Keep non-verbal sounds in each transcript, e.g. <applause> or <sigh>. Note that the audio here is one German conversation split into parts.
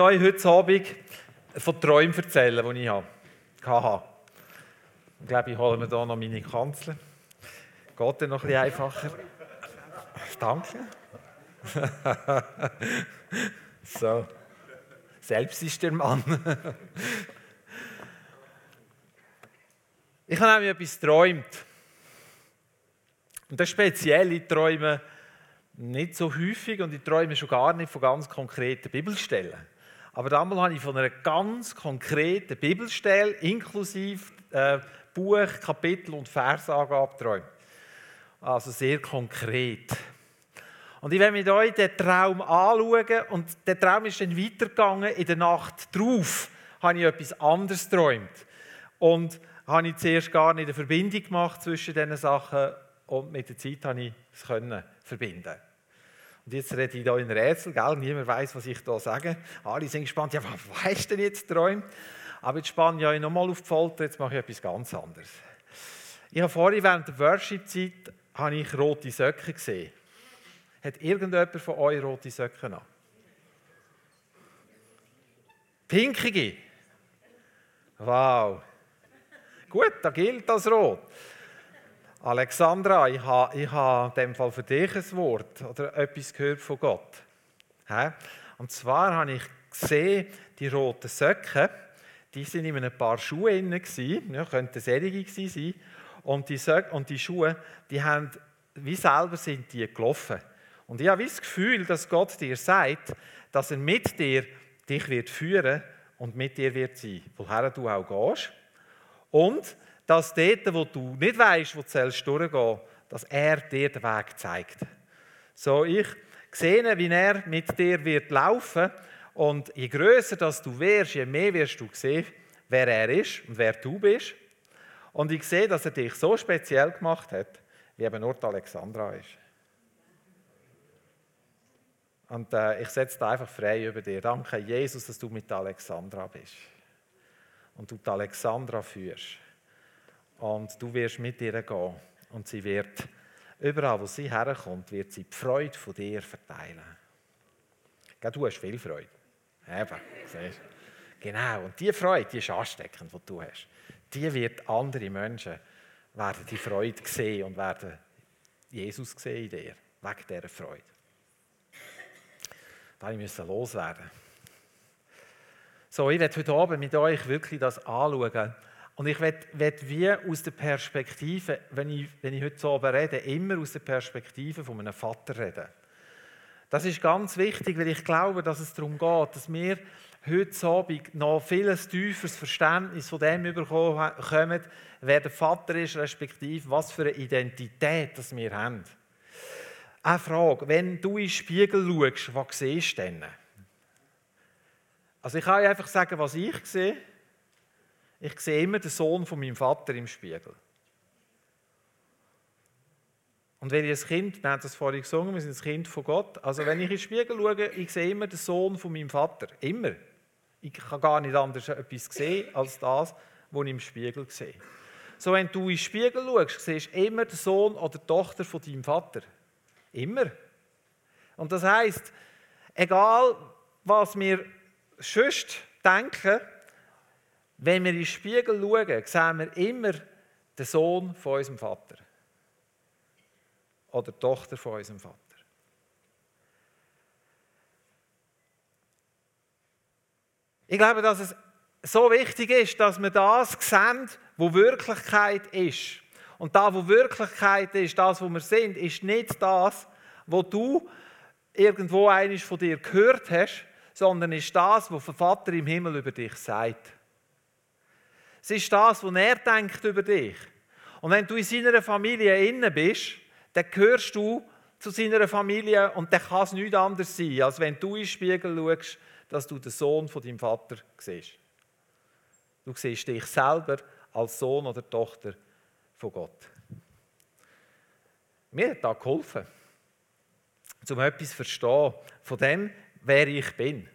euch heute Abend von Träumen erzählen, die ich hatte. Ich glaube, ich hole mir hier noch meine Kanzel. Geht dann noch ein einfacher. Danke. <laughs> so. Selbst ist der Mann. ich habe nämlich etwas geträumt. Und das speziell, ich träume nicht so häufig und ich träume schon gar nicht von ganz konkreten Bibelstellen. Aber damals habe ich von einer ganz konkreten Bibelstelle inklusive äh, Buch, Kapitel und Versangabe geträumt. Also sehr konkret. Und ich werde mit euch den Traum anschauen und der Traum ist dann weitergegangen. In der Nacht darauf habe ich etwas anderes geträumt. Und habe ich zuerst gar nicht eine Verbindung gemacht zwischen diesen Sachen und mit der Zeit habe ich es können verbinden. Und jetzt rede ich hier in Rätsel, gell? niemand weiß, was ich da sage. Alle sind gespannt, ja, was hast du denn jetzt geträumt? Aber jetzt spanne ich euch nochmal auf die Folter, jetzt mache ich etwas ganz anderes. Ich habe vorhin während der Worship-Zeit rote Söcke gesehen. Hat irgendjemand von euch rote Söcke an? Pinkige? Wow. Gut, da gilt das Rot. Alexandra, ich habe, ich habe in dem Fall für dich ein Wort oder etwas gehört von Gott. Und zwar habe ich gesehen, die roten Söcke, die sind in einem paar Schuhe drin, ja, könnten Serie sein. Und die, Söcke, und die Schuhe, die haben, wie selber sind die gelaufen. Und ich habe das Gefühl, dass Gott dir sagt, dass er mit dir dich wird führen und mit dir wird sein, woher du auch gehst. Und dass dort, wo du nicht weißt, wo du durchgehen dass er dir den Weg zeigt. So, ich sehe, wie er mit dir wird laufen und je größer dass du wirst, je mehr wirst du sehen, wer er ist und wer du bist. Und ich sehe, dass er dich so speziell gemacht hat, wie eben nur die Alexandra ist. Und äh, ich setze da einfach frei über dir. Danke, Jesus, dass du mit Alexandra bist. Und du die Alexandra führst. Und du wirst mit ihr gehen. Und sie wird, überall wo sie herkommt, wird sie die Freude von dir verteilen. Du hast viel Freude. Eben, siehst Genau, und diese Freude, die ist ansteckend, die du hast. Die wird andere Menschen, werden die Freude sehen und werden Jesus sehen in dir, wegen dieser Freude. Da müssen loswerden. So, ich werde heute Abend mit euch wirklich das anschauen, und ich werde wie aus der Perspektive, wenn ich, wenn ich heute so rede, immer aus der Perspektive von einem Vater reden. Das ist ganz wichtig, weil ich glaube, dass es darum geht, dass wir heute Abend noch vieles tieferes Verständnis von dem bekommen, wer der Vater ist, respektive was für eine Identität das wir haben. Eine Frage, wenn du in den Spiegel schaust, was siehst du denn? Also ich kann einfach sagen, was ich sehe. Ich sehe immer den Sohn von meinem Vater im Spiegel. Und wenn ich ein Kind, wir haben das vorhin gesungen, wir sind das Kind von Gott. Also wenn ich in den Spiegel schaue, ich sehe immer den Sohn von meinem Vater. Immer. Ich kann gar nicht anders etwas sehen, als das, was ich im Spiegel sehe. So, wenn du in den Spiegel schaust, siehst du immer den Sohn oder die Tochter von deinem Vater. Immer. Und das heißt, egal was wir sonst denken, wenn wir in den Spiegel schauen, sehen wir immer den Sohn von unserem Vater. Oder die Tochter von unserem Vater. Ich glaube, dass es so wichtig ist, dass wir das sehen, wo Wirklichkeit ist. Und da, wo Wirklichkeit ist, das, wo wir sind, ist nicht das, wo du irgendwo eines von dir gehört hast, sondern ist das, was der Vater im Himmel über dich sagt. Es ist das, was er denkt über dich. Und wenn du in seiner Familie inne bist, dann gehörst du zu seiner Familie und dann kann es nichts anderes sein, als wenn du in den Spiegel schaust, dass du den Sohn von deinem Vater siehst. Du siehst dich selber als Sohn oder Tochter von Gott. Mir hat das geholfen, um etwas zu verstehen von dem, wer ich bin.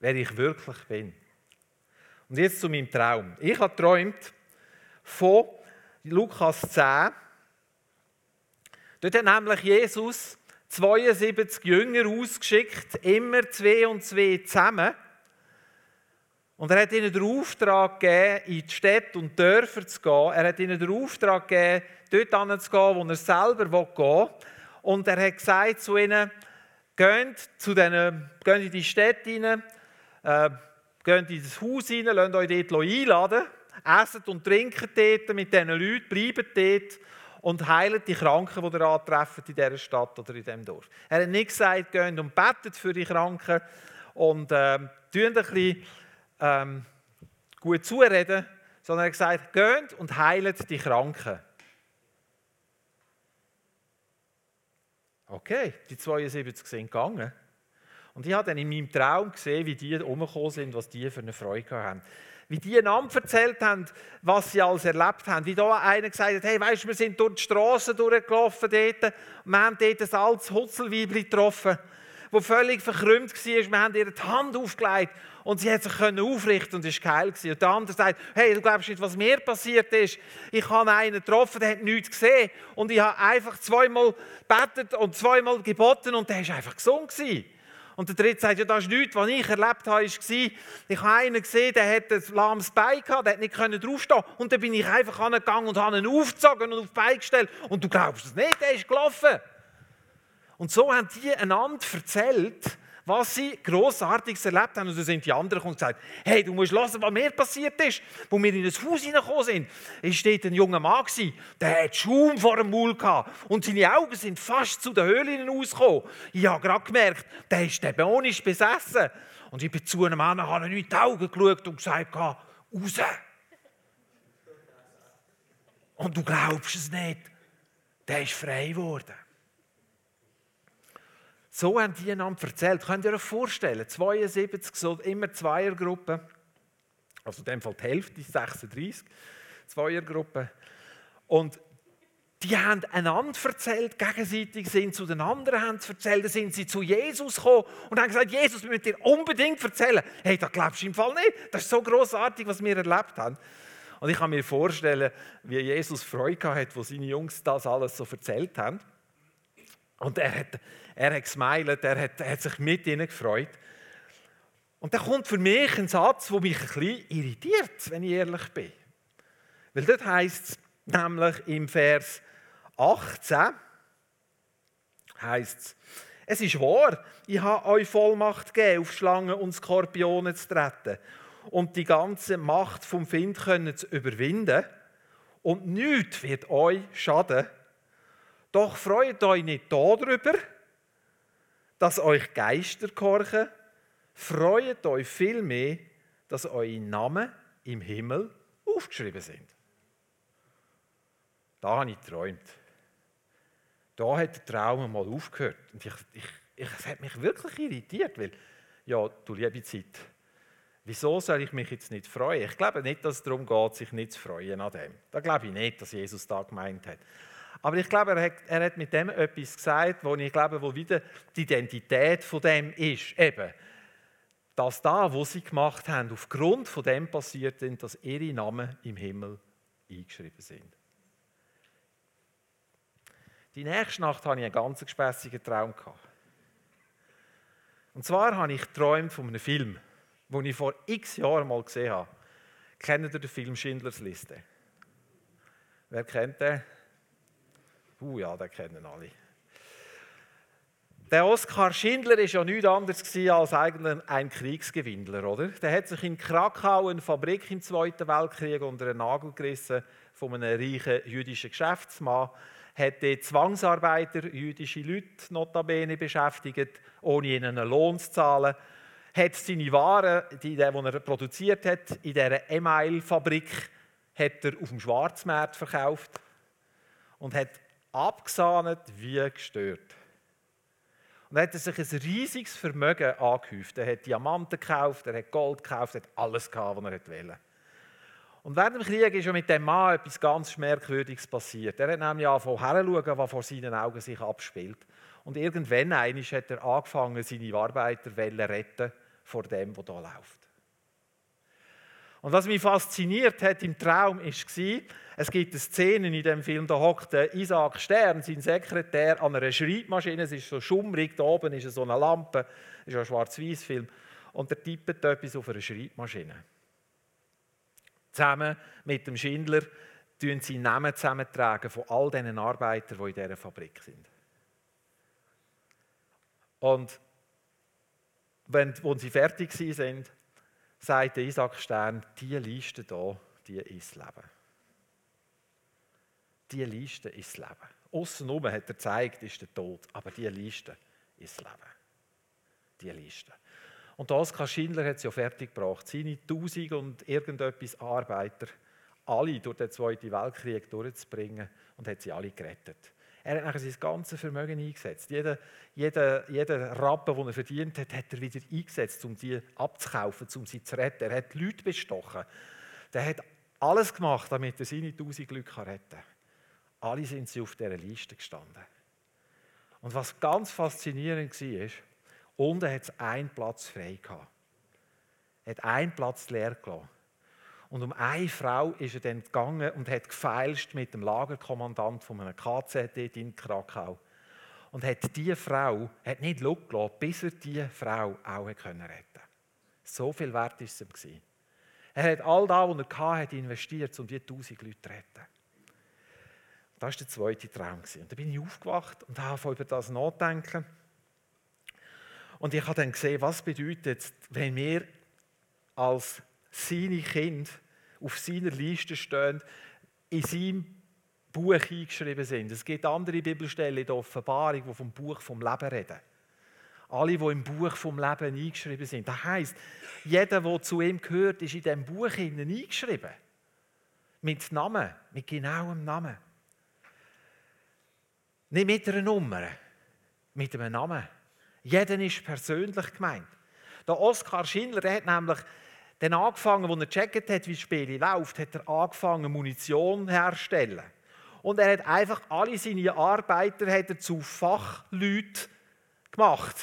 Wer ich wirklich bin. Und jetzt zu meinem Traum. Ich habe geträumt von Lukas 10. Dort hat nämlich Jesus 72 Jünger ausgeschickt, immer zwei und zwei zusammen. Und er hat ihnen den Auftrag gegeben, in die Städte und Dörfer zu gehen. Er hat ihnen den Auftrag gegeben, dort zu gehen, wo er selber gehen will. Und er hat gesagt zu ihnen, geht, zu den, geht in die Städte rein, äh, geht in das Haus rein, lasst euch dort einladen, esset und trinkt dort mit diesen Leuten, bleibt dort und heilt die Kranken, die ihr antreffen in dieser Stadt oder in diesem Dorf. Er hat nicht gesagt, geht und betet für die Kranken und äh, ein bisschen ähm, gut zureden, sondern er hat gesagt, geht und heilt die Kranken. Okay, die 72 sind gegangen. Und ich habe dann in meinem Traum gesehen, wie die umgekommen sind, was die für eine Freude haben. Wie die einander erzählt haben, was sie alles erlebt haben. Wie da einer gesagt hat, hey, weißt du, wir sind durch die Straße durchgelaufen dort und wir haben dort ein altes Hutzelweibli getroffen, das völlig verkrümmt war. Wir haben ihr die Hand aufgelegt und sie hat sich aufrichten und es war geil. Und der andere sagt, hey, du glaubst nicht, was mir passiert ist. Ich habe einen getroffen, der hat nichts gesehen und ich habe einfach zweimal gebetet und zweimal geboten und der war einfach gesund. Gewesen. Und der dritte sagt, ja, das ist nichts, was ich erlebt habe, war, ich habe einen gesehen, der hat ein lahmes Bein gehabt, der hat nicht draufstehen Und dann bin ich einfach angegangen und habe ihn aufgezogen und auf das Bein gestellt. Und du glaubst es nicht, der ist gelaufen. Und so haben die einander erzählt, was sie Grossartiges erlebt haben. Und dann sind die anderen und gesagt, hey, du musst hören, was mir passiert ist. Wo wir in das Haus hineingekommen sind, ist dort ein junger Mann der hat Schaum vor dem Maul gehabt. Und seine Augen sind fast zu den Höhlen rausgekommen. Ich habe gerade gemerkt, der ist dämonisch besessen. Und ich bin zu einem Mann, habe ihm in die Augen geschaut und gesagt, raus. Und du glaubst es nicht, der ist frei geworden. So haben die einander erzählt. Könnt ihr euch vorstellen, 72, so immer Zweiergruppen, also in dem Fall die Hälfte, 36, Zweiergruppen. Und die haben einander erzählt, gegenseitig sind zu den anderen haben erzählt, dann sind sie zu Jesus gekommen und haben gesagt, Jesus, wir müssen dir unbedingt erzählen. Hey, da glaubst du im Fall nicht. Das ist so großartig, was wir erlebt haben. Und ich kann mir vorstellen, wie Jesus Freude hatte, wo seine Jungs das alles so erzählt haben. Und er hat, er hat gesmiled, er hat, hat sich mit ihnen gefreut. Und da kommt für mich ein Satz, der mich ein bisschen irritiert, wenn ich ehrlich bin. Weil dort heißt es nämlich im Vers 18, heißt es, es ist wahr, ich habe euch Vollmacht gegeben, auf Schlangen und Skorpione zu treten und die ganze Macht vom Find können zu überwinden. Und nichts wird euch schaden. Doch freut euch nicht darüber, dass euch Geister gehorchen. Freut euch vielmehr, dass eure Namen im Himmel aufgeschrieben sind. Da habe ich geträumt. Da hat der Traum mal aufgehört. Und ich, ich, ich, es hat mich wirklich irritiert, weil, ja, du liebe Zeit, wieso soll ich mich jetzt nicht freuen? Ich glaube nicht, dass es darum geht, sich nicht zu freuen an dem. Da glaube ich nicht, dass Jesus da gemeint hat. Aber ich glaube, er hat, er hat mit dem etwas gesagt, wo ich glaube, wo wieder die Identität von dem ist. Eben, dass da, wo sie gemacht haben, aufgrund von dem passiert sind, dass ihre Namen im Himmel eingeschrieben sind. Die nächste Nacht hatte ich einen ganz gespässigen Traum. Und zwar habe ich geträumt von einem Film, den ich vor x Jahren mal gesehen habe. Kennt ihr den Film Schindlers Liste? Wer kennt den? Uh ja, den kennen alle. Der Oskar Schindler ist ja nichts anderes als ein Kriegsgewinnler, oder? Der hat sich in Krakau eine Fabrik im Zweiten Weltkrieg unter einen Nagel gerissen von einem reichen jüdischen Geschäftsmann, hat dort Zwangsarbeiter, jüdische Leute notabene beschäftigt, ohne ihnen einen Lohn zu zahlen, hat seine Waren, die, die er produziert hat, in dieser Email-Fabrik, auf dem Schwarzmarkt verkauft und hat abgesahnet wie gestört. Und dann hat er sich ein riesiges Vermögen angehäuft. Er hat Diamanten gekauft, er hat Gold gekauft, er hat alles gehabt, was er wollte. Und während dem Krieg ist ja mit dem Mann etwas ganz Merkwürdiges passiert. Er hat nämlich angefangen herzuschauen, was vor seinen Augen sich abspielt. Und irgendwann hat er angefangen, seine Arbeiter zu retten vor dem, was da läuft. Und was mich fasziniert hat im Traum, war, es gibt eine Szene in dem Film, da hockt Isaac Stern, sein Sekretär, an einer Schreibmaschine. Es ist so schummrig, da oben ist so eine Lampe, es ist ein Schwarz-Weiß-Film. Und er tippt etwas auf einer Schreibmaschine. Zusammen mit dem Schindler tun sie Namen zusammentragen von all diesen Arbeitern, die in dieser Fabrik sind. Und wenn, als sie fertig sind, sagt Isaac Stern, diese Liste hier, die ist das Leben. Diese Liste ist das Leben. Außenrum hat er gezeigt, ist der Tod, aber diese Liste ist das Leben. Diese Liste. Und Oskar Schindler hat es ja fertig gebracht. Seine tausend und irgendetwas Arbeiter, alle durch den Zweiten Weltkrieg durchzubringen und hat sie alle gerettet. Er hat nachher sein ganzes Vermögen eingesetzt. Jeder, jeder, jeder Rappen, den er verdient hat, hat er wieder eingesetzt, um sie abzukaufen, um sie zu retten. Er hat Leute bestochen. Er hat alles gemacht, damit er seine tausend Glück retten kann. Alle sind sie auf dieser Liste gestanden. Und was ganz faszinierend war, unten hat es einen Platz frei gehabt. Er hat einen Platz leer gelassen. Und um eine Frau ist er dann gegangen und hat gefeilscht mit dem Lagerkommandant von einem KZ in Krakau. Und hat diese Frau hat nicht gelassen, bis er diese Frau auch retten konnte. So viel wert war es ihm. Er hat all das, was er hatte, investiert, um diese tausend Leute zu retten. Das war der zweite Traum. Und dann bin ich aufgewacht und habe über das nachdenken. Und ich habe dann gesehen, was bedeutet wenn wir als seine Kinder auf seiner Liste stehen, in seinem Buch eingeschrieben sind. Es gibt andere Bibelstellen in der Offenbarung, die vom Buch vom Leben reden. Alle, die im Buch vom Leben eingeschrieben sind. Das heisst, jeder, der zu ihm gehört, ist in diesem Buch eingeschrieben. Mit Namen, mit genauem Namen. Nicht mit einer Nummer, mit einem Namen. Jeder ist persönlich gemeint. Der Oskar Schindler der hat nämlich dann angefangen, als er gecheckt hat, wie das Spiel läuft, hat er angefangen, Munition herzustellen. Und er hat einfach alle seine Arbeiter hat er zu Fachleuten gemacht.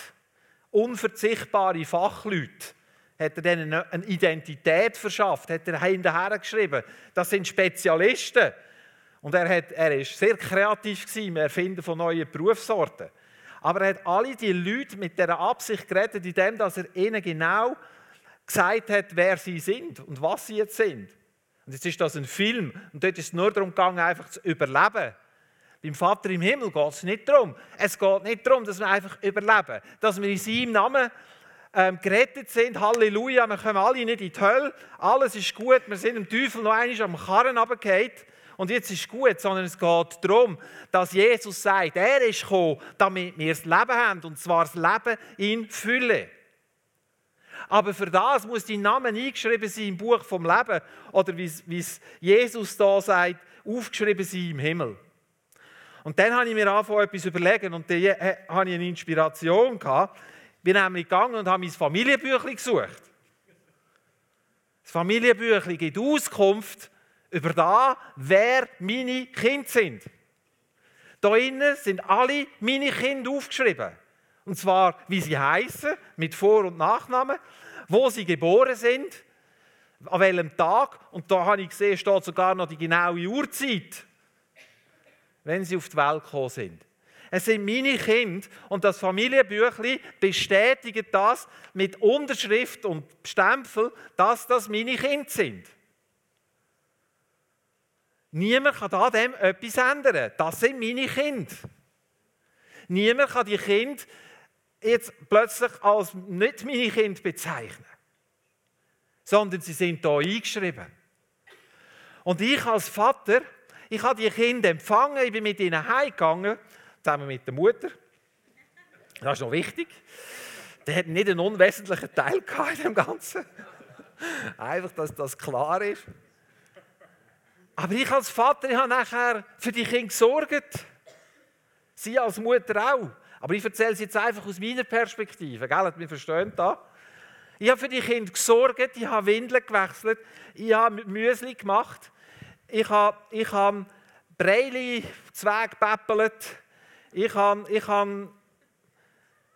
Unverzichtbare Fachleute. Hat er denen eine Identität verschafft, hat er hinterher geschrieben. Das sind Spezialisten. Und er, hat, er sehr kreativ im Erfinden von neuen Berufssorten. Aber er hat alle die Leute mit der Absicht gerettet, indem er ihnen genau gesagt hat, wer sie sind und was sie jetzt sind. Und jetzt ist das ein Film und dort ist es nur darum gegangen, einfach zu überleben. Beim Vater im Himmel geht es nicht darum. Es geht nicht darum, dass wir einfach überleben. Dass wir in seinem Namen ähm, gerettet sind. Halleluja, wir kommen alle nicht in die Hölle. Alles ist gut. Wir sind dem Teufel noch einmal am Karren runtergefallen. Und jetzt ist gut, sondern es geht darum, dass Jesus sagt, er ist gekommen, damit wir das Leben haben. Und zwar das Leben in Fülle. Aber für das muss dein Name eingeschrieben sein im Buch vom Leben oder wie es Jesus da sagt, aufgeschrieben sein im Himmel. Und dann habe ich mir angefangen, etwas zu überlegen und dann hatte ich eine Inspiration. Gehabt. Ich bin nämlich gegangen und habe mein Familienbüchlein gesucht. Das Familienbüchlein gibt Auskunft über das, wer meine Kinder sind. Da innen sind alle meine Kinder aufgeschrieben. Und zwar, wie sie heißen, mit Vor- und Nachnamen, wo sie geboren sind, an welchem Tag. Und da habe ich gesehen, steht sogar noch die genaue Uhrzeit, wenn sie auf die Welt gekommen sind. Es sind meine Kinder und das Familienbüchlein bestätigt das mit Unterschrift und Stempel, dass das meine Kinder sind. Niemand kann da dem etwas ändern. Das sind meine Kinder. Niemand kann die Kinder jetzt plötzlich als nicht meine Kinder bezeichnen, sondern sie sind da eingeschrieben. Und ich als Vater, ich habe die Kinder empfangen, ich bin mit ihnen heimgegangen, zusammen mit der Mutter. Das ist noch wichtig. Der hat nicht einen unwesentlichen Teil in dem Ganzen. Einfach, dass das klar ist. Aber ich als Vater ich habe nachher für die Kinder gesorgt. Sie als Mutter auch. Aber ich erzähle es jetzt einfach aus meiner Perspektive. Gell? Wir verstehen das. Ich habe für die Kinder gesorgt, ich habe Windeln gewechselt, ich habe Müsli gemacht, ich habe, ich habe Breili zweckpäppelt, ich habe, ich habe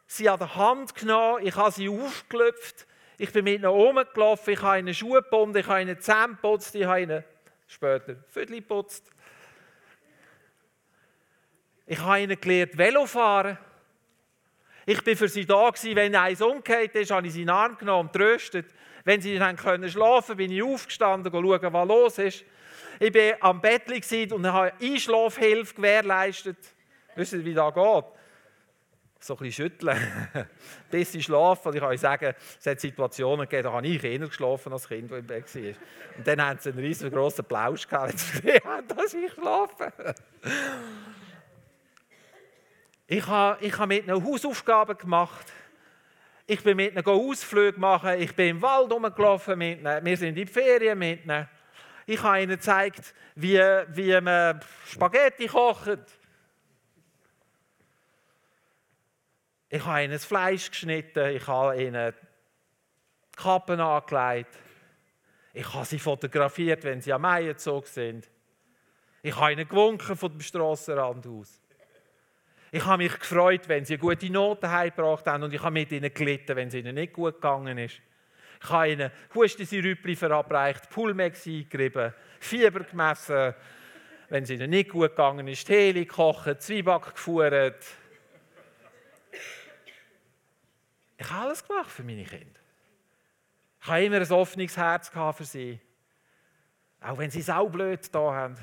sie an der Hand genommen, ich habe sie aufgelöpft, Ich bin mit ihnen rumgelaufen, ich habe ihnen Schuhe gebunden, ich habe ihnen Zähne geputzt, ich habe ihnen später Viertel geputzt. Ich habe ihnen gelernt, Velo fahren. Ich bin für sie da gewesen, wenn eins umgekehrt ist, habe ich sie in den Arm genommen und tröstet. Wenn sie dann können schlafen, bin ich aufgestanden, schauen, was los ist. Ich war am Bett und habe Einschlafhilfe gewährleistet. Wisst ihr, wie das geht? So ein bisschen schütteln, <laughs> bis sie schlafen. Und ich kann sagen, es hat Situationen gegeben, da habe ich eher geschlafen als Kind, das im Bett war. Und dann haben sie einen riesengroßen Plausch gehabt, <laughs> <laughs> dass ich schlafe. Ich habe, ich habe mit ihnen Hausaufgaben gemacht. Ich bin mit ihnen Ausflüge machen. Ich bin im Wald rumgelaufen mit ihnen. Wir sind in die Ferien mit ihnen. Ich habe ihnen gezeigt, wie, wie man Spaghetti kocht. Ich habe ihnen das Fleisch geschnitten. Ich habe ihnen Kappen angelegt. Ich habe sie fotografiert, wenn sie am Meierzug sind. Ich habe ihnen gewunken von dem Strassenrand aus. Ich habe mich gefreut, wenn sie gute Noten heimgebracht haben und ich habe mit ihnen gelitten, wenn es ihnen nicht gut gegangen ist. Ich habe ihnen Hustensirup verabreicht, Pulmex eingerieben, Fieber gemessen, wenn es ihnen nicht gut gegangen ist, Tee gekocht, Zwieback gefuhrt. Ich habe alles gemacht für meine Kinder. Ich habe immer ein offenes Herz für sie. Auch wenn sie saublöd da haben.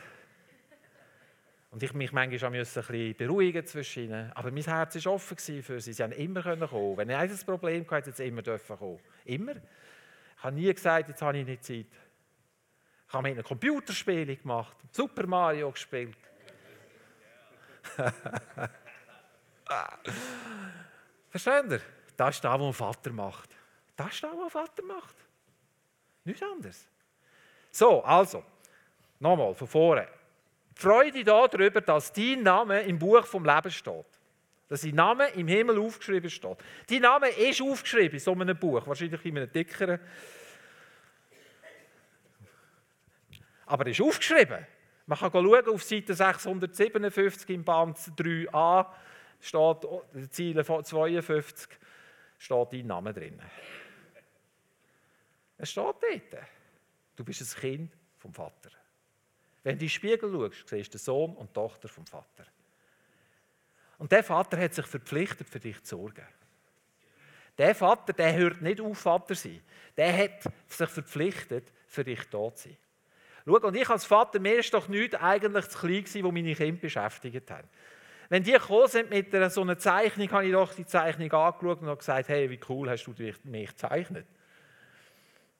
Und ich mich manchmal ein bisschen beruhigen zwischen ihnen. Aber mein Herz war offen für sie. Sie haben immer kommen. Wenn ich ein Problem hatte, hätten sie immer kommen. Immer. Ich habe nie gesagt, jetzt habe ich nicht Zeit. Ich habe mit einem Computerspiele gemacht, Super Mario gespielt. <laughs> Versteht ihr? Das ist das, was ein Vater macht. Das ist das, was ein Vater macht. Nichts anderes. So, also, nochmal von vorne. Freude darüber, dass dein Name im Buch vom Leben steht. Dass dein Name im Himmel aufgeschrieben steht. Dein Name ist aufgeschrieben in so einem Buch, wahrscheinlich in einem dickeren. Aber er ist aufgeschrieben. Man kann schauen, auf Seite 657 im Band 3a steht, Ziele 52, steht dein Name drin. Es steht dort. Du bist ein Kind vom Vater. Wenn du in den Spiegel schaust, siehst du den Sohn und die Tochter vom Vater. Und der Vater hat sich verpflichtet, für dich zu sorgen. Der Vater, der hört nicht auf, Vater sein. Der hat sich verpflichtet, für dich da zu sein. Schau, und ich als Vater, mir ist doch nichts eigentlich zu klein gewesen, wo meine Kinder beschäftigt haben. Wenn die gekommen sind mit so einer Zeichnung, habe ich doch die Zeichnung angeschaut und gesagt, hey, wie cool hast du mich gezeichnet.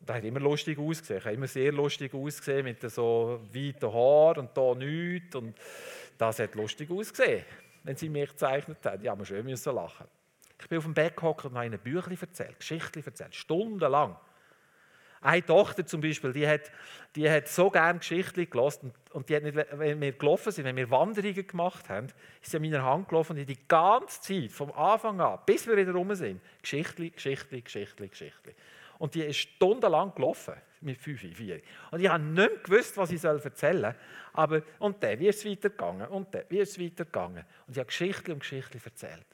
Das hat immer lustig ausgesehen. Ich habe immer sehr lustig ausgesehen mit so weiten Haaren und da nichts. Und das hat lustig ausgesehen, wenn sie mich gezeichnet haben. Die haben schön müssen lachen. Ich bin auf dem Bett gehockt und habe ihnen Bücher erzählt, Geschichten erzählt, stundenlang. Eine Tochter zum Beispiel, die hat, die hat so gerne Geschichten gelesen und, und die hat nicht, wenn wir gelaufen sind, wenn wir Wanderungen gemacht haben, ist sie an meiner Hand gelaufen und die, ganze Zeit, vom Anfang an, bis wir wieder rum sind, Geschichten, Geschichten, Geschichten, Geschichten. Und die ist stundenlang gelaufen mit 5, 4. Und ich habe nicht mehr gewusst, was ich erzählen soll. Aber, und dann, wie ist es weitergegangen? Und dann, wie ist es weitergegangen? Und ich habe Geschichten und Geschichten erzählt.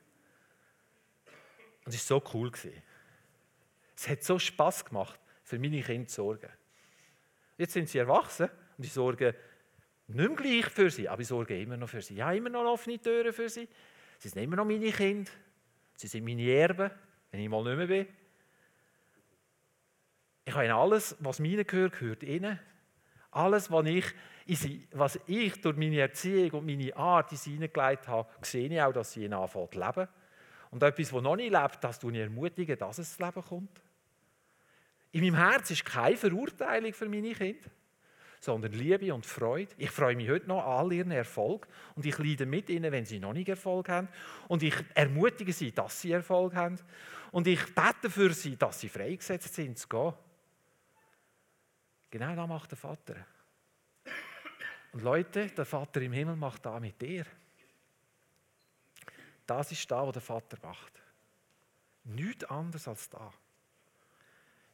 Und es war so cool. Es hat so Spass gemacht, für meine Kinder zu sorgen. Jetzt sind sie erwachsen und ich sorge nicht mehr gleich für sie, aber ich sorge immer noch für sie. Ich habe immer noch offene Türen für sie. Sie sind immer noch meine Kinder. Sie sind meine Erben, wenn ich mal nicht mehr bin. Ich habe alles, was mir gehört, gehört ihnen. Alles, was ich, was ich durch meine Erziehung und meine Art in sie hineingelegt habe, sehe ich auch, dass sie anfangen zu leben. Und etwas, das noch nicht lebt, das ich ermutigen, dass es zu leben kommt. In meinem Herz ist keine Verurteilung für meine Kinder, sondern Liebe und Freude. Ich freue mich heute noch an all ihren Erfolg und ich leide mit ihnen, wenn sie noch nicht Erfolg haben. Und ich ermutige sie, dass sie Erfolg haben. Und ich bete für sie, dass sie freigesetzt sind zu gehen. Genau das macht der Vater. Und Leute, der Vater im Himmel macht da mit dir. Das ist da, was der Vater macht. Nichts anderes als da.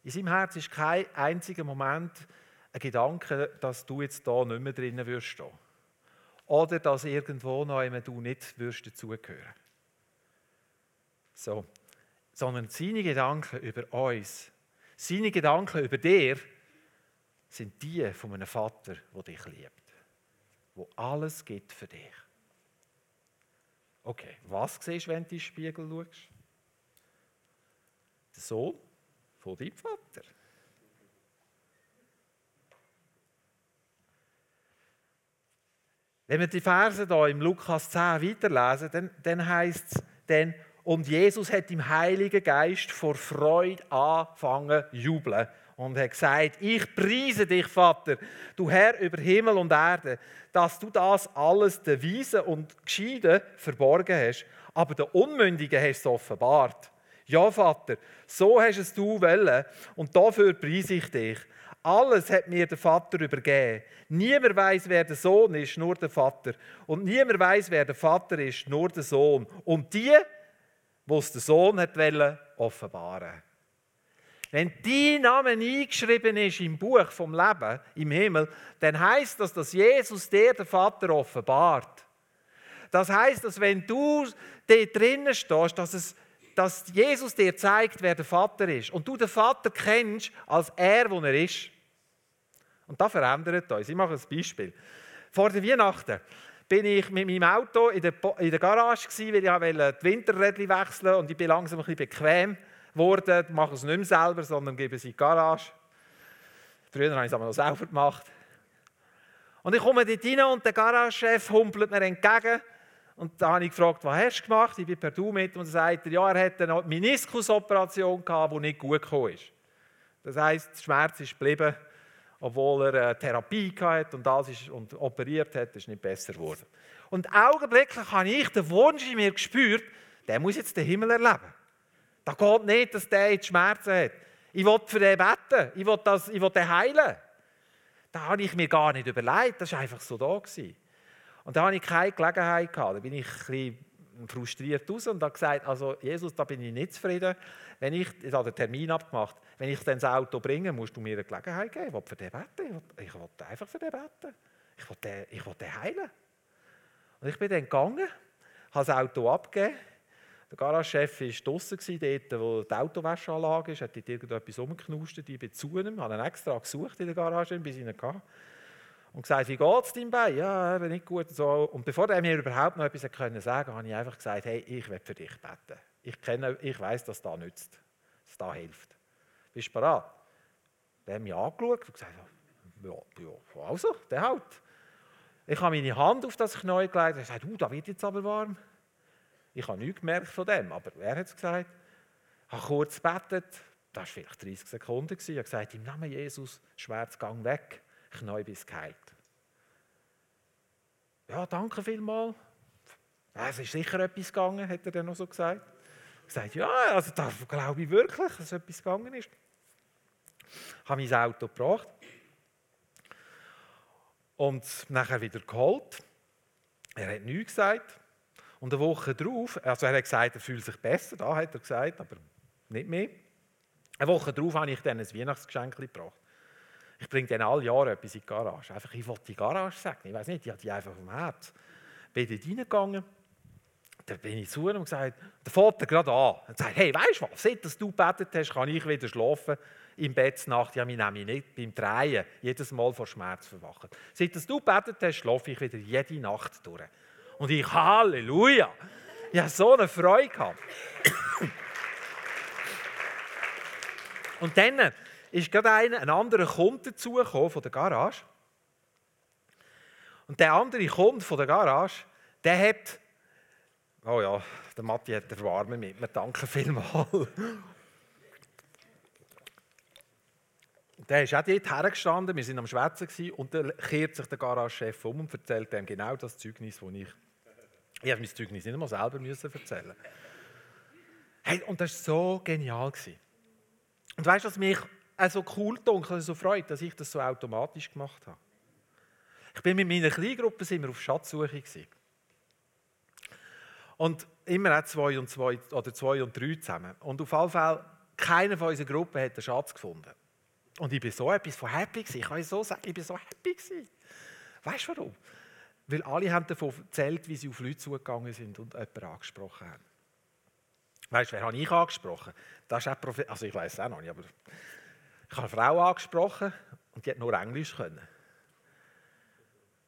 In seinem Herz ist kein einziger Moment ein Gedanke, dass du jetzt da nicht mehr drinnen wirst. Oder dass irgendwo noch einmal du nicht wirst dazugehören. So. Sondern seine Gedanken über uns Seine Gedanken über dir sind die von einem Vater, der dich liebt, wo alles gibt für dich. Okay, was siehst du, wenn du in den Spiegel schaust? Der Sohn von deinem Vater. Wenn wir die Verse hier im Lukas 10 weiterlesen, dann, dann heißt es, denn, und Jesus hat im Heiligen Geist vor Freude angefangen zu jubeln und hat gesagt, ich preise dich, Vater, du Herr über Himmel und Erde, dass du das alles den Weisen und Gescheiden verborgen hast, aber den Unmündigen hast du offenbart. Ja, Vater, so hast es du wollen und dafür preise ich dich. Alles hat mir der Vater übergeben. Niemand weiß, wer der Sohn ist, nur der Vater. Und niemand weiß, wer der Vater ist, nur der Sohn. Und die, wo es der Sohn hat wollen, offenbaren. Wenn dein Name eingeschrieben ist im Buch vom Leben im Himmel, dann heißt das, dass Jesus dir der Vater offenbart. Das heißt, dass wenn du dort drinnen stehst, dass, es, dass Jesus dir zeigt, wer der Vater ist und du den Vater kennst als er, wo er ist. Und das verändert uns. Ich mache ein Beispiel. Vor der Weihnachten bin ich mit meinem Auto in der, in der Garage, gewesen, weil ich die Winterräder wechseln und ich bin langsam ein bisschen bequem geworden. Mache es nicht mehr selber, sondern gebe es in die Garage. Früher habe ich es aber noch selber gemacht. Und ich komme dort rein und der Garagechef humpelt mir entgegen. Und da habe ich gefragt, was hast du gemacht? Ich bin per Du mit und er sagt, ja, er hatte eine Meniskusoperation die nicht gut gekommen ist. Das heisst, der Schmerz ist geblieben obwohl er äh, Therapie hatte und das ist, und operiert hat, ist nicht besser geworden. Und augenblicklich habe ich den Wunsch in mir gespürt, der muss jetzt den Himmel erleben. Da geht nicht, dass der jetzt Schmerzen hat. Ich will für den beten, ich will, das, ich will den heilen. Da habe ich mir gar nicht überlegt, das war einfach so da. Gewesen. Und da habe ich keine Gelegenheit gehabt. Da bin ich ein bisschen frustriert raus und habe gesagt, also Jesus, da bin ich nicht zufrieden. Wenn ich, ich habe den Termin abgemacht, wenn ich dann das Auto bringe, musst du mir eine Gelegenheit geben. Ich will für den beten. Ich will, einfach für den beten. Ich will den, ich will den heilen. Und ich bin dann gegangen, habe das Auto abgegeben. Der Garagechef war draußen, dort, wo die Autowäscheanlage ist, hat dort irgendetwas rumgeknustet. Ich bin zu ihm, habe ihn extra gesucht in der Garage, bis ich ihn hatte und gesagt, wie geht es deinem Bein? Ja, eben nicht gut. So. Und bevor er mir überhaupt noch etwas können sagen konnte, habe ich einfach gesagt, hey, ich will für dich beten. Ich, kenne, ich weiß, dass das nützt, dass das hilft. Bist du bereit? Der hat mich angeschaut und gesagt, ja, ja also, der halt. Ich habe meine Hand auf das Knie gelegt und gesagt, uh, da wird jetzt aber warm. Ich habe nichts gemerkt von dem, aber er hat es gesagt. Ich habe kurz gebetet, das war vielleicht 30 Sekunden. Ich habe gesagt, im Namen Jesus, Schmerzgang weg. Knie bis geheilt. Ja, danke vielmals. Es ist sicher etwas gegangen, hat er dann noch so gesagt. Ich gesagt, ja, also da glaube ich wirklich, dass etwas gegangen ist. Ich habe mein Auto gebracht und nachher wieder geholt. Er hat nichts gesagt. Und eine Woche darauf, also er hat gesagt, er fühlt sich besser, da hat er gesagt, aber nicht mehr. Eine Woche darauf habe ich dann ein Weihnachtsgeschenk gebracht. Ich bringe dann alle Jahre etwas in die Garage. Einfach, ich wollte die Garage sagen. Ich weiß nicht, ich hatte die einfach vom Herz. Bin dort reingegangen, dann bin ich zu ihm und gesagt, der Vater gerade an. Und sagt, hey, weißt du was, seit dass du gebetet hast, kann ich wieder schlafen im Bett Nacht. Ja, mich nämlich nicht beim Drehen jedes Mal vor Schmerz verwachen. Seit dass du gebetet hast, schlafe ich wieder jede Nacht durch. Und ich, Halleluja! Ich habe so eine Freude gehabt. Und dann ist gerade ein, ein anderer Kunde dazugekommen von der Garage. Und der andere Kunde von der Garage, der hat, oh ja, der Matti hat der Warme mit mir, danke vielmals. Der ist auch dort hergestanden, wir waren am Schwätzen und dann kehrt sich der Garagechef um und erzählt ihm genau das Zeugnis, das ich. Ich habe mein Zeugnis nicht einmal selber erzählen. Hey, und das war so genial. Und weißt du, was mich so cool dunkel, so freut, dass ich das so automatisch gemacht habe. Ich bin mit meiner Kleingruppe sind auf Schatzsuche gewesen. Und immer auch zwei und zwei oder zwei und drei zusammen. Und auf jeden Fall, keiner von unserer Gruppe hat den Schatz gefunden. Und ich bin so etwas von happy gewesen. Ich kann so sagen, ich bin so happy gewesen. Weißt du warum? Weil alle haben davon erzählt, wie sie auf Leute zugegangen sind und jemanden angesprochen haben. Weißt du, wer habe ich angesprochen? Das ist auch Prophet also ich weiß es auch noch nicht, aber Ich habe eine Frau angesprochen und die hat nur Englisch können.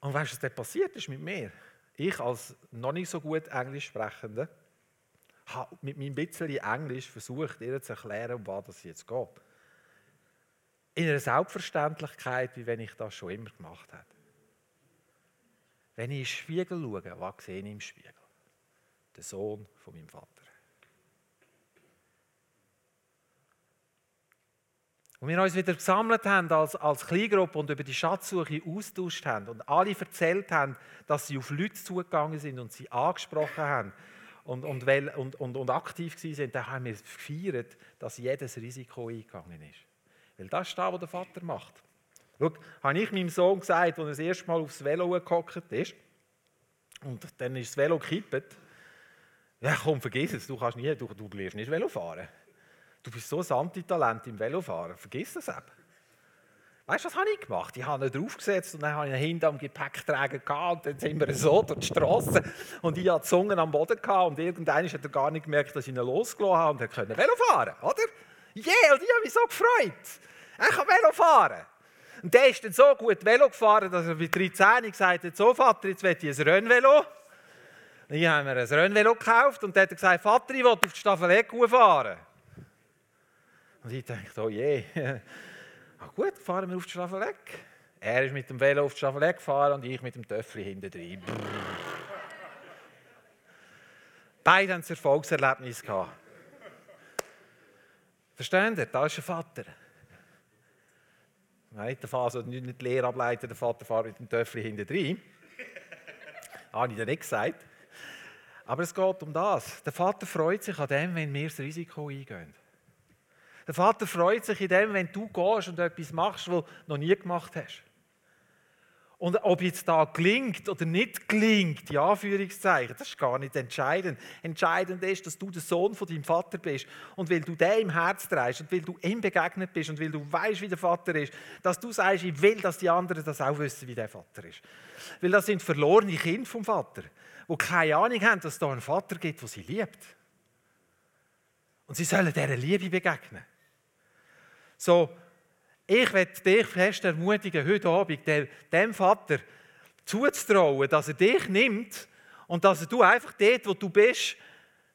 Und weißt du, was da passiert ist mit mir? Ich als noch nicht so gut Englisch sprechende habe mit meinem bisschen Englisch versucht, ihr zu erklären, um was es jetzt geht. In einer Selbstverständlichkeit, wie wenn ich das schon immer gemacht habe. Wenn ich in den Spiegel schaue, was sehe ich im Spiegel? Der Sohn von meinem Vater. Und wir uns wieder gesammelt haben als, als Kleingruppe und über die Schatzsuche austauscht haben und alle erzählt haben, dass sie auf Leute zugegangen sind und sie angesprochen haben und, und, und, und, und aktiv waren, dann haben wir gefeiert, dass jedes Risiko eingegangen ist. Weil das ist das, was der Vater macht. Schau, habe ich meinem Sohn gesagt, als er das erste Mal aufs Velo gehockt ist, und dann ist das Velo gekippt, ja komm, vergiss es, du, kannst nie, du, du lernst nicht Velo fahren. Du bist so ein Antitalent im Velofahren, vergiss das eben. Weißt du, was habe ich gemacht? Ich habe ihn draufgesetzt und dann habe ich ihn hinten am Gepäckträger gehabt und dann sind wir so durch die Straße und ich hatte die Zunge am Boden gehabt und irgendwann hat er gar nicht gemerkt, dass ich ihn losgelassen habe und er konnte Velo fahren, oder? Yeah, und ich habe mich so gefreut. Er kann Velo fahren. Und der ist dann so gut Velo gefahren, dass er bei 13 gesagt hat, so Vater, jetzt will ich ein Rennvelo. Und ich habe mir ein Rennvelo gekauft und dann hat gesagt, Vater, ich will auf die Staffelegg fahren. Und ich dachte, oh je. <laughs> Ah, gut, fahren wir auf die Staffelegg. Er ist mit dem Velo auf die Staffelegg gefahren und ich mit dem Töffel hinten drin. <laughs> Beide haben ein Erfolgserlebnis gehabt. Versteht ihr? Da ist ein Vater. Nein, der Vater soll nicht die Lehre ableiten, der Vater fährt mit dem Töffel hinten drin. <laughs> Habe ich dir nicht gesagt. Aber es geht um das. Der Vater freut sich an dem, wenn wir das Risiko eingehen. Der Vater freut sich in dem, wenn du gehst und etwas machst, was du noch nie gemacht hast. Und ob jetzt da gelingt oder nicht gelingt, die Anführungszeichen, das ist gar nicht entscheidend. Entscheidend ist, dass du der Sohn von deinem Vater bist. Und weil du dem im Herz trägst und weil du ihm begegnet bist und weil du weißt, wie der Vater ist, dass du sagst, ich will, dass die anderen das auch wissen, wie der Vater ist. Weil das sind verlorene Kinder vom Vater, die keine Ahnung haben, dass es da einen Vater gibt, der sie liebt. Und sie sollen dieser Liebe begegnen. So, ich werde dich fest ermutigen, heute Abend dem Vater zuzutrauen, dass er dich nimmt und dass du einfach dort, wo du bist,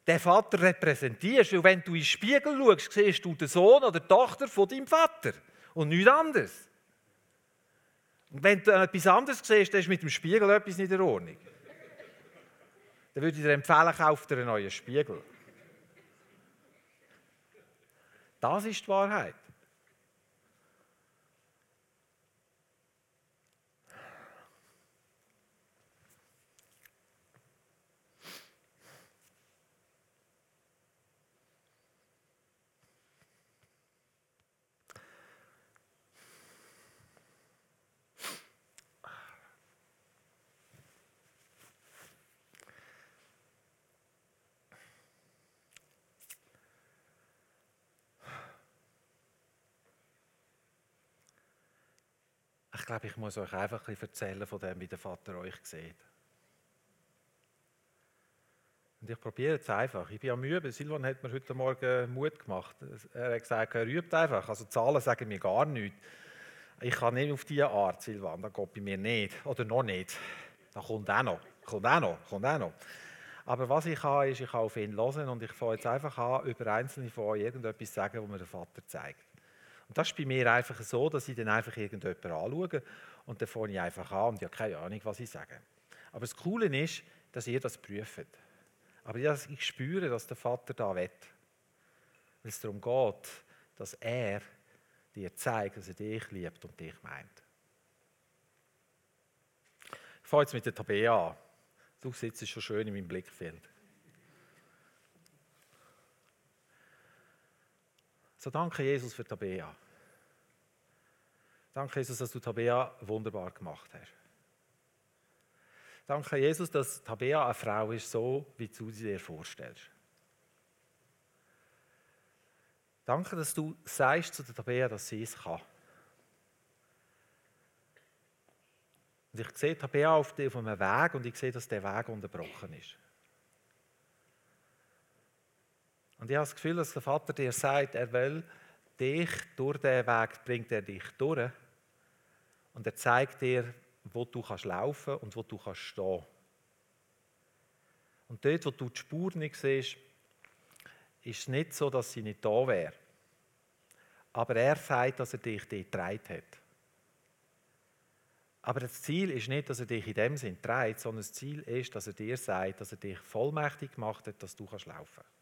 den Vater repräsentierst. Weil wenn du in den Spiegel schaust, siehst du den Sohn oder die Tochter von deinem Vater und nichts anderes. Und wenn du etwas anderes siehst, dann ist mit dem Spiegel etwas nicht in Ordnung. Dann würde ich dir empfehlen, kauf dir einen neuen Spiegel. Das ist die Wahrheit. Ich glaube, ich muss euch einfach ein erzählen von dem, wie der Vater euch sieht. Und ich probiere es einfach. Ich bin am Üben. Silvan hat mir heute Morgen Mut gemacht. Er hat gesagt, er übt einfach. Also Zahlen sagen mir gar nichts. Ich kann nicht auf diese Art, Silvan. Das geht bei mir nicht. Oder noch nicht. Das kommt auch noch. Kommt auch noch. Kommt auch noch. Aber was ich kann, ist, ich kann auf ihn hören und ich fange jetzt einfach an, über einzelne von euch irgendetwas sagen, was mir der Vater zeigt. Und das ist bei mir einfach so, dass ich dann einfach irgendjemanden anschaue und dann fange ich einfach an und ich habe keine Ahnung, was ich sage. Aber das Coole ist, dass ihr das prüft. Aber ich spüre, dass der Vater da will. Weil es darum geht, dass er dir zeigt, dass er dich liebt und dich meint. Ich fange jetzt mit der Tabea an. Du sitzt schon schön in meinem Blickfeld. So danke Jesus für Tabea. Danke Jesus, dass du Tabea wunderbar gemacht hast. Danke Jesus, dass Tabea eine Frau ist, so wie du sie dir vorstellst. Danke, dass du sagst zu der Tabea, dass sie es kann. Und ich sehe Tabea auf einem Weg und ich sehe, dass der Weg unterbrochen ist. Und ich habe das Gefühl, dass der Vater dir sagt, er will dich durch diesen Weg bringt er dich durch und er zeigt dir, wo du kannst laufen und wo du kannst stehen. Und dort, wo du die Spur nicht siehst, ist es nicht so, dass sie nicht da wäre. Aber er sagt, dass er dich dort getragen hat. Aber das Ziel ist nicht, dass er dich in dem Sinn trägt, sondern das Ziel ist, dass er dir sagt, dass er dich vollmächtig gemacht hat, dass du kannst laufen kannst.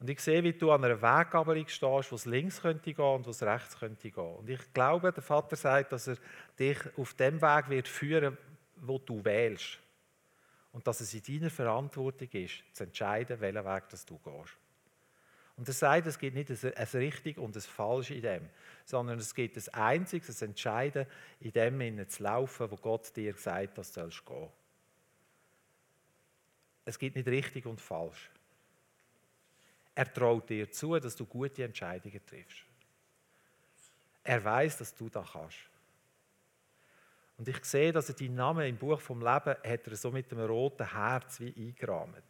Und ich sehe, wie du an einer Weggabelung stehst, wo es links könnte gehen und wo es rechts könnte gehen. Und ich glaube, der Vater sagt, dass er dich auf dem Weg wird führen, wo du wählst. Und dass es in deiner Verantwortung ist, zu entscheiden, welchen Weg das du gehst. Und er sagt, es gibt nicht ein richtig und ein falsch in dem, sondern es gibt ein einziges, ein Entscheiden, in dem zu laufen, wo Gott dir sagt, dass du gehen sollst. Es gibt nicht richtig und falsch. Er traut dir zu, dass du gute Entscheidungen triffst. Er weiß, dass du das kannst. Und ich sehe, dass er deinen Namen im Buch vom Leben hat er so mit einem roten Herz wie eingerahmt.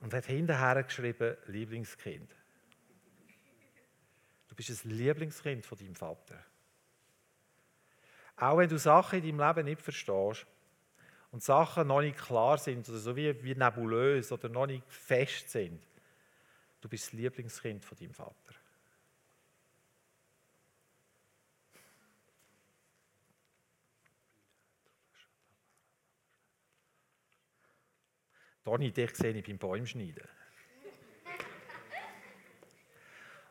Und hat hinterher geschrieben, Lieblingskind. Du bist ein Lieblingskind von deinem Vater. Auch wenn du Sachen in deinem Leben nicht verstehst, und Sachen noch nicht klar sind oder so wie, wie nebulös oder noch nicht fest sind, du bist das Lieblingskind von deinem Vater. Toni, dich sehe ich beim Bäumschneiden.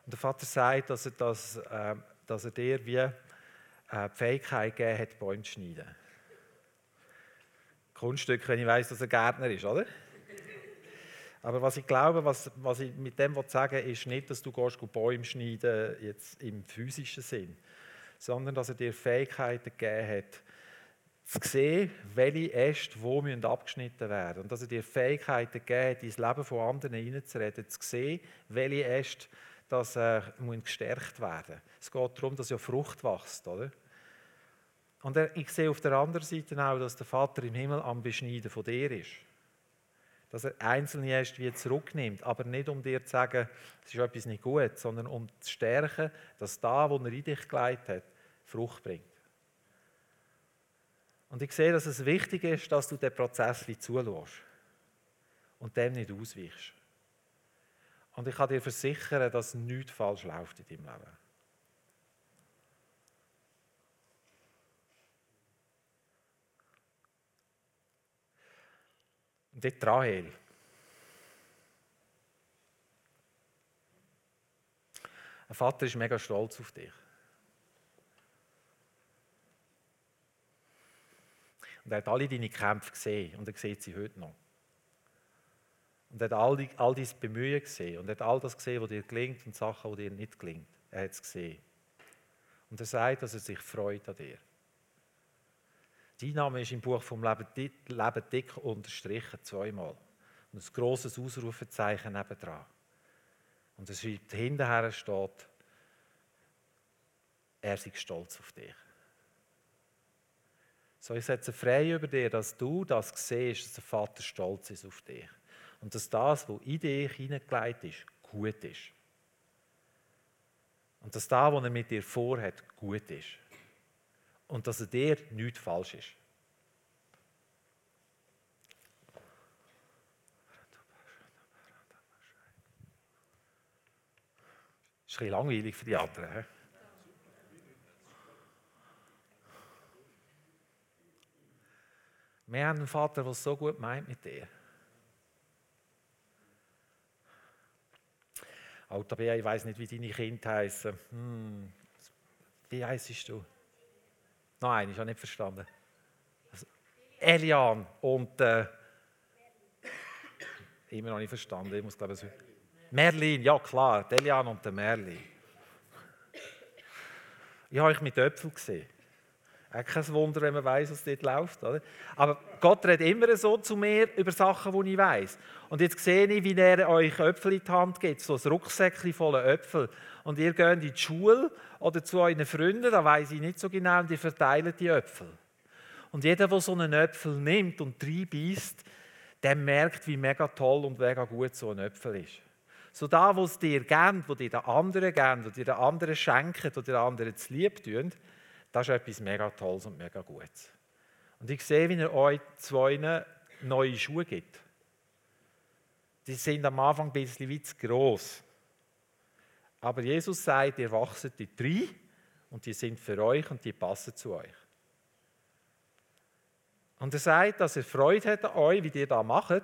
Und der Vater sagt, dass er, das, äh, dass er dir wie äh, die Fähigkeit gegeben hat, Bäume zu schneiden. Kunststück, wenn ich weiß, dass er Gärtner ist, oder? Aber was ich glaube, was, was ich mit dem sagen will, ist nicht, dass du gehst, Bäume schneiden jetzt im physischen Sinn, sondern dass er dir Fähigkeiten gegeben hat, zu sehen, welche Äste wo müssen abgeschnitten werden und dass er dir Fähigkeiten gegeben hat, ins Leben von anderen hineinzureden, zu sehen, welche Äste das, äh, gestärkt werden Es geht darum, dass ja Frucht wächst, oder? Und ich sehe auf der anderen Seite auch, dass der Vater im Himmel am Beschneiden von dir ist. Dass er einzelne erst wie zurücknimmt, aber nicht um dir zu sagen, es ist etwas nicht gut, sondern um zu stärken, dass da, wo er in dich geleitet hat, Frucht bringt. Und ich sehe, dass es wichtig ist, dass du den Prozess zulässt und dem nicht ausweichst. Und ich kann dir versichern, dass nichts falsch läuft in deinem Leben. Und dort Rahel. Ein Vater ist mega stolz auf dich. Und er hat alle deine Kämpfe gesehen und er sieht sie heute noch. Und er hat all, die, all dein Bemühen gesehen und er hat all das gesehen, was dir gelingt und Sachen, die dir nicht gelingt. Er hat es gesehen. Und er sagt, dass er sich freut an dir. Dein Name ist im Buch vom Leben, dick unterstrichen, zweimal. Und ein grosses Ausrufezeichen nebendran. Und es schreibt, hinterher steht, er sei stolz auf dich. So, ich setze frei über dir, dass du das siehst, dass der Vater stolz ist auf dich. Und dass das, was in dich hineingelegt ist, gut ist. Und dass das, was er mit dir vorhat, gut ist und dass er dir nichts falsch ist. Das ist ein bisschen langweilig für die anderen. He? Wir haben einen Vater, der es so gut meint mit dir. Alter Bea, ich weiß nicht, wie deine Kinder heißen. Hm, wie heißt du? Nein, ich habe nicht verstanden. Also, Elian und äh, immer noch nicht verstanden. Ich muss glaube ich, Merlin, ja klar, Elian und der Merlin. Ich habe euch mit Äpfeln gesehen. Auch kein Wunder, wenn man weiß, was dort läuft. Oder? Aber Gott redet immer so zu mir über Sachen, die ich weiß. Und jetzt sehe ich, wie er euch Äpfel in die Hand gibt, so ein Rucksäckchen voller Äpfel. Und ihr geht in die Schule oder zu euren Freunden, da weiß ich nicht so genau, und ihr verteilt die Äpfel. Und jeder, der so einen Äpfel nimmt und reinbeißt, der merkt, wie mega toll und mega gut so ein Äpfel ist. So da, wo es dir geben, wo dir der anderen geben, wo dir der anderen schenken, wo dir der anderen zu lieb tun, das ist etwas mega Tolles und mega Gutes. Und ich sehe, wie er euch zwei neue Schuhe gibt. Die sind am Anfang ein bisschen wie zu gross. Aber Jesus sagt, ihr wachset die drei und die sind für euch und die passen zu euch. Und er sagt, dass er Freude hat an euch, wie ihr das macht.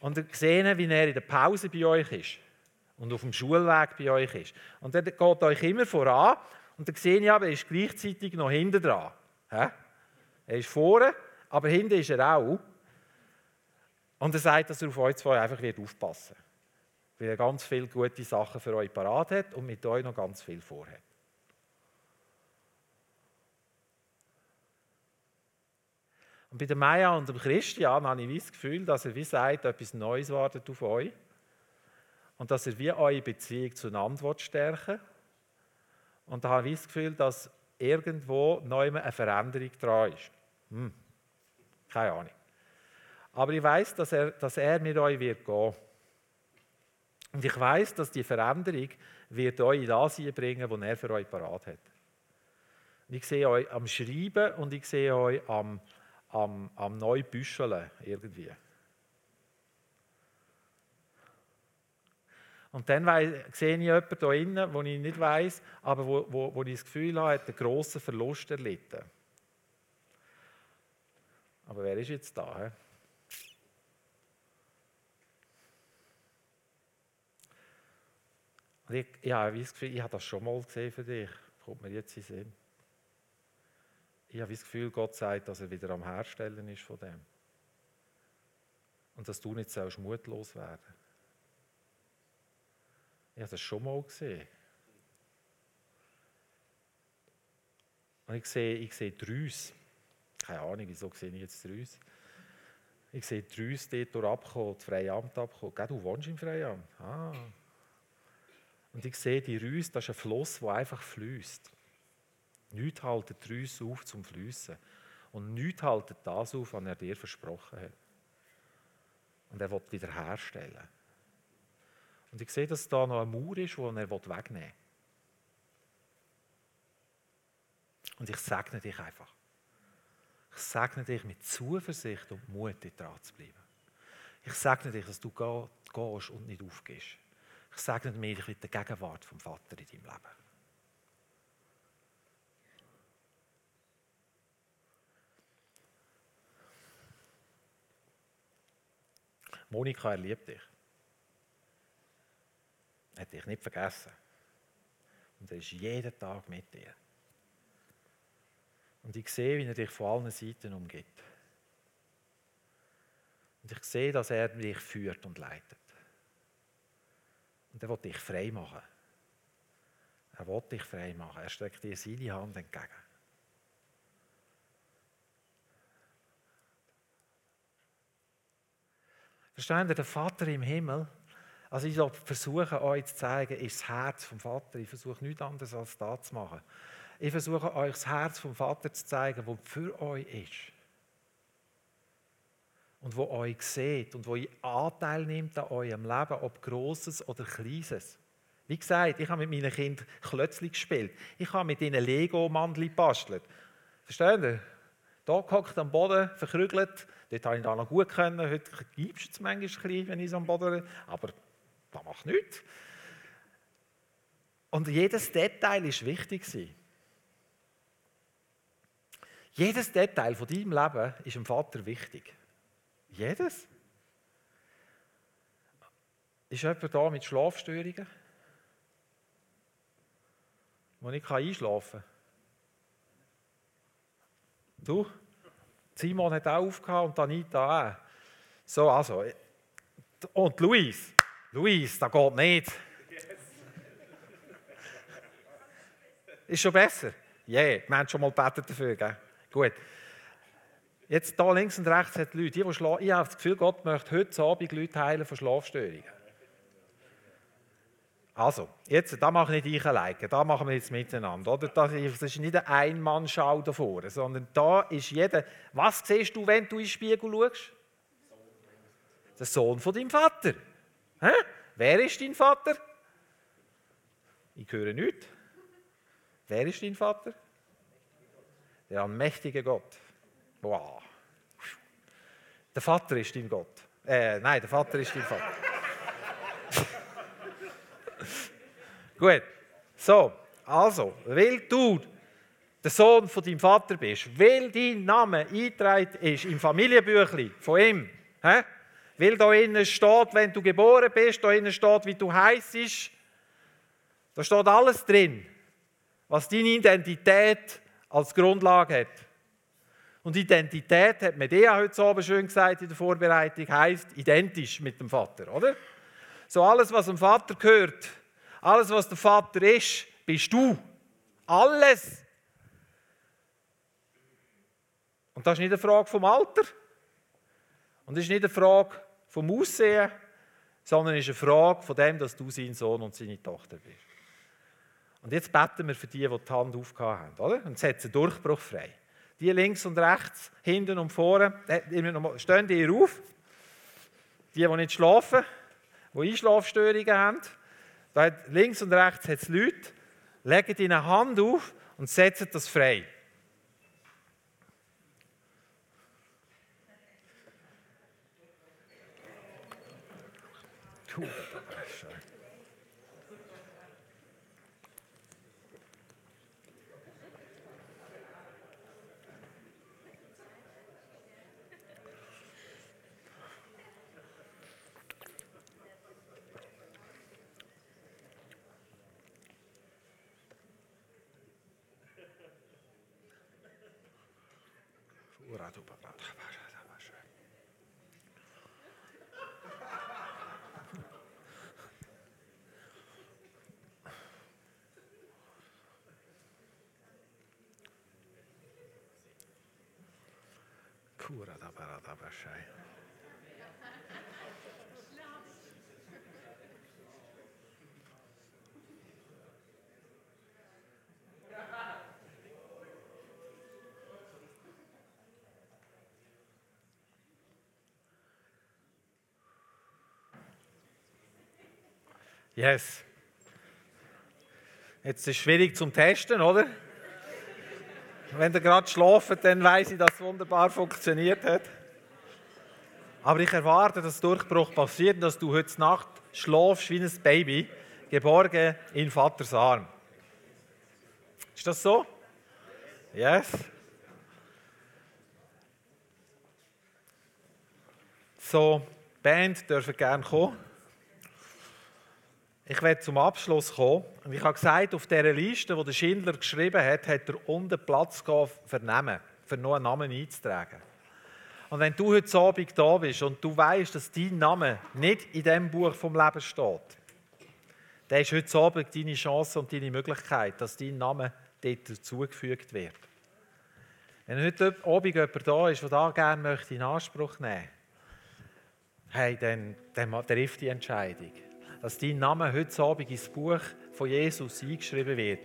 Und er sieht, wie er in der Pause bei euch ist und auf dem Schulweg bei euch ist. Und er geht euch immer voran und dann sehe ich aber, er ist gleichzeitig noch hinten dran. Er ist vorne, aber hinten ist er auch. Und er sagt, dass er auf euch zwei einfach wird aufpassen wird. Weil er ganz viele gute Sachen für euch parat hat und mit euch noch ganz viel vorhat. Und bei der Maya und dem Christian habe ich das Gefühl, dass er wie sagt, etwas Neues wartet auf euch. Und dass er wie eure Beziehung zueinander stärken Und da habe ich das Gefühl, dass irgendwo neu eine Veränderung dran ist. Hm. Keine Ahnung. Aber ich weiß, dass er, dass er mit euch wird gehen. Und ich weiß, dass die Veränderung wird euch in das bringen, was er für euch parat hat. Und ich sehe euch am Schreiben und ich sehe euch am am, am Neubüscheln irgendwie. Und dann sehe ich jemanden hier innen, den ich nicht weiß, aber wo, wo, wo ich das Gefühl habe, hat einen grossen Verlust erlitten. Aber wer ist jetzt da? He? Ich, ja, ich, Gefühl, ich habe das schon mal gesehen für dich. Kommt mir jetzt in den Sinn ich habe das Gefühl, Gott sagt, dass er wieder am Herstellen ist von dem. Und dass du nicht sollst mutlos werden. Ich habe das schon mal gesehen. Und ich sehe, ich sehe Drüs. Keine Ahnung, wieso sehe ich jetzt Drüs. Ich sehe Drüs dort durch abkommen, das Freiamt abkommen. Gell, du wohnst im Freiamt. Ah. Und ich sehe die Rüs, das ist ein Fluss, der einfach fließt. Nichts haltet die auf zum Fliessen. Und nichts haltet das auf, was er dir versprochen hat. Und er will wiederherstellen. Und ich sehe, dass da noch ein Mauer ist, den er wegnehmen will. Und ich segne dich einfach. Ich segne dich mit Zuversicht und Mut, dran zu bleiben. Ich segne dich, dass du gehst und nicht aufgehst. Ich segne dich mit der Gegenwart vom Vater in deinem Leben. Monika, er liebt dich. Hat dich nicht vergessen. Und er ist jeden Tag mit dir. Und ich sehe, wie er dich von allen Seiten umgibt. Und ich sehe, dass er dich führt und leitet. Und er will dich frei machen. Er will dich frei machen. Er streckt dir seine Hand entgegen. Verstehen ihr, der Vater im Himmel, also ich versuche euch zu zeigen, ist das Herz vom Vater. Ich versuche nichts anderes als das zu machen. Ich versuche euch das Herz vom Vater zu zeigen, das für euch ist. Und wo euch sieht und wo ihr Anteil nimmt an eurem Leben, ob Grosses oder Kleines. Wie gesagt, ich habe mit meinen Kindern Klötzli gespielt. Ich habe mit ihnen Lego-Mandel gebastelt. Verstehen ihr? Da gehockt am Boden, verkrügelt. Dort habe ich da noch gut können. Heute gibst du es manchmal ein bisschen, wenn ich so am Boden Aber das macht nichts. Und jedes Detail war wichtig. Jedes Detail von deinem Leben ist dem Vater wichtig. Jedes. Ist jemand da mit Schlafstörungen? Wo ich einschlafen kann? Du? Simon hat auch aufgehört und Anita auch. So, also. Und Luis. Luis, das geht nicht. Ist schon besser? Ja, yeah, wir haben schon mal gebetet dafür. Gell? Gut. Jetzt hier links und rechts hat Leute, die, die schlafen. Ich habe das Gefühl, Gott möchte heute Abend Leute heilen von Schlafstörungen. Also, jetzt, da mache ich nicht ich alleine, da machen wir jetzt miteinander. Oder? Das ist nicht eine Ein-Mann-Schau davor, sondern da ist jeder. Was siehst du, wenn du in den Spiegel schaust? Der Sohn von deinem Vater. Hä? wer ist dein Vater? Ich höre nichts. Wer ist dein Vater? Der allmächtige Gott. Wow. Der Vater ist dein Gott. Äh, nein, der Vater ist dein Vater. <laughs> Gut. So, also, weil du der Sohn von deinem Vater bist, weil dein Name eingetragen ist im Familienbüchlein von ihm, he? Weil da innen steht, wenn du geboren bist, da innen steht, wie du heißt, da steht alles drin, was deine Identität als Grundlage hat. Und Identität, hat Medea heute Abend schön gesagt in der Vorbereitung, heißt identisch mit dem Vater, oder? So alles, was dem Vater gehört, alles, was der Vater ist, bist du. Alles. Und das ist nicht eine Frage vom Alter. Und das ist nicht eine Frage vom Aussehen, sondern es ist eine Frage von dem, dass du sein Sohn und seine Tochter bist. Und jetzt beten wir für die, die die Hand aufgehauen haben, oder? Und setzen Durchbruch frei. Die links und rechts, hinten und vorne, äh, stehen hier auf. Die, die nicht schlafen, die Einschlafstörungen haben. Da links und rechts hat es Leute, legen deine Hand auf und setzen das frei. Cool. Kura da barada Yes. Jetzt ist es schwierig zum Testen, oder? Wenn ihr gerade schlaft, dann weiß ich, dass es wunderbar funktioniert hat. Aber ich erwarte, dass Durchbruch passiert und dass du heute Nacht schlafst wie ein Baby, geborgen in Vaters Arm. Ist das so? Yes. So, Band dürfen gerne kommen. Ich werde zum Abschluss kommen. Und ich habe gesagt, auf dieser Liste, die der Schindler geschrieben hat, hat er unten Platz gehabt für Namen, für noch einen Namen einzutragen. Und wenn du heute Abend da bist und du weißt, dass dein Name nicht in dem Buch vom Leben steht, dann ist heute Abend deine Chance und deine Möglichkeit, dass dein Name dort dazugefügt wird. Wenn heute Abend jemand da ist, der da gerne möchte in Anspruch nehmen hey, dann, dann trifft die Entscheidung dass dein Name heute Abend ins Buch von Jesus eingeschrieben wird.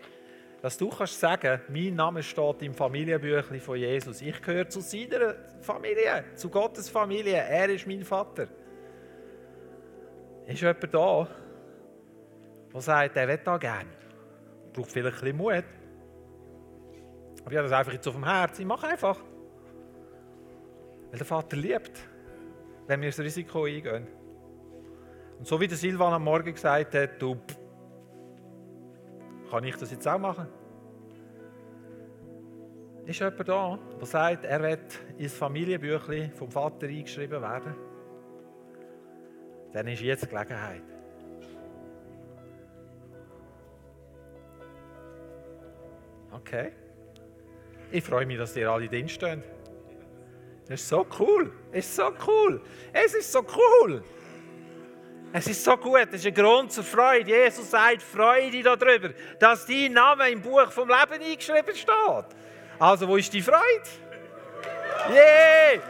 Dass du kannst sagen, mein Name steht im Familienbüchlein von Jesus. Ich gehöre zu seiner Familie, zu Gottes Familie. Er ist mein Vater. Ist jemand da, der sagt, er will da gerne? Braucht vielleicht ein bisschen Mut. Aber ich habe das einfach jetzt auf dem Herzen. Mach einfach. Weil der Vater liebt, wenn wir das Risiko eingehen. Und so wie der Silvan am Morgen gesagt hat, du, kann ich das jetzt auch machen? Ist jemand da, der sagt, er wird ins Familienbüchlein vom Vater eingeschrieben werden? Dann ist jetzt Gelegenheit. Okay. Ich freue mich, dass ihr alle drin stehen. Das ist so cool. Es ist so cool. Es ist so cool. Es ist so gut, es ist ein Grund zur Freude. Jesus sagt, Freude darüber, dass dein Name im Buch vom Leben eingeschrieben steht. Also, wo ist die Freude? Yeah!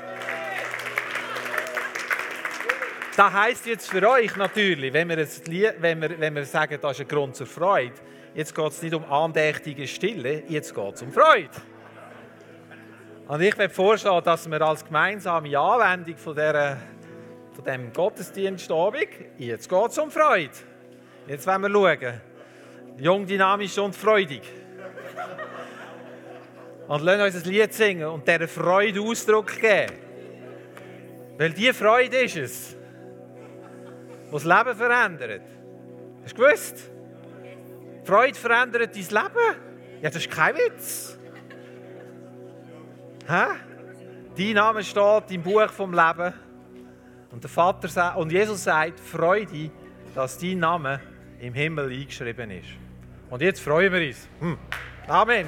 Das heisst jetzt für euch natürlich, wenn wir, jetzt, wenn, wir, wenn wir sagen, das ist ein Grund zur Freude, jetzt geht es nicht um andächtige Stille, jetzt geht es um Freude. Und ich würde vorschlagen, dass wir als gemeinsame Anwendung von dieser von diesem Gottesdienstabend. Jetzt geht es um Freude. Jetzt wollen wir schauen. Jung, dynamisch und freudig. Und lassen uns ein Lied singen und dieser Freude Ausdruck geben. Weil diese Freude ist es, die das Leben verändert. Hast du gewusst? Freude verändert dein Leben? Ja, das ist kein Witz. Hä? Dein Name steht im Buch vom Leben. Und, der Vater und Jesus sagt, Freude, dass dein Name im Himmel eingeschrieben ist. Und jetzt freuen wir uns. Hm. Amen.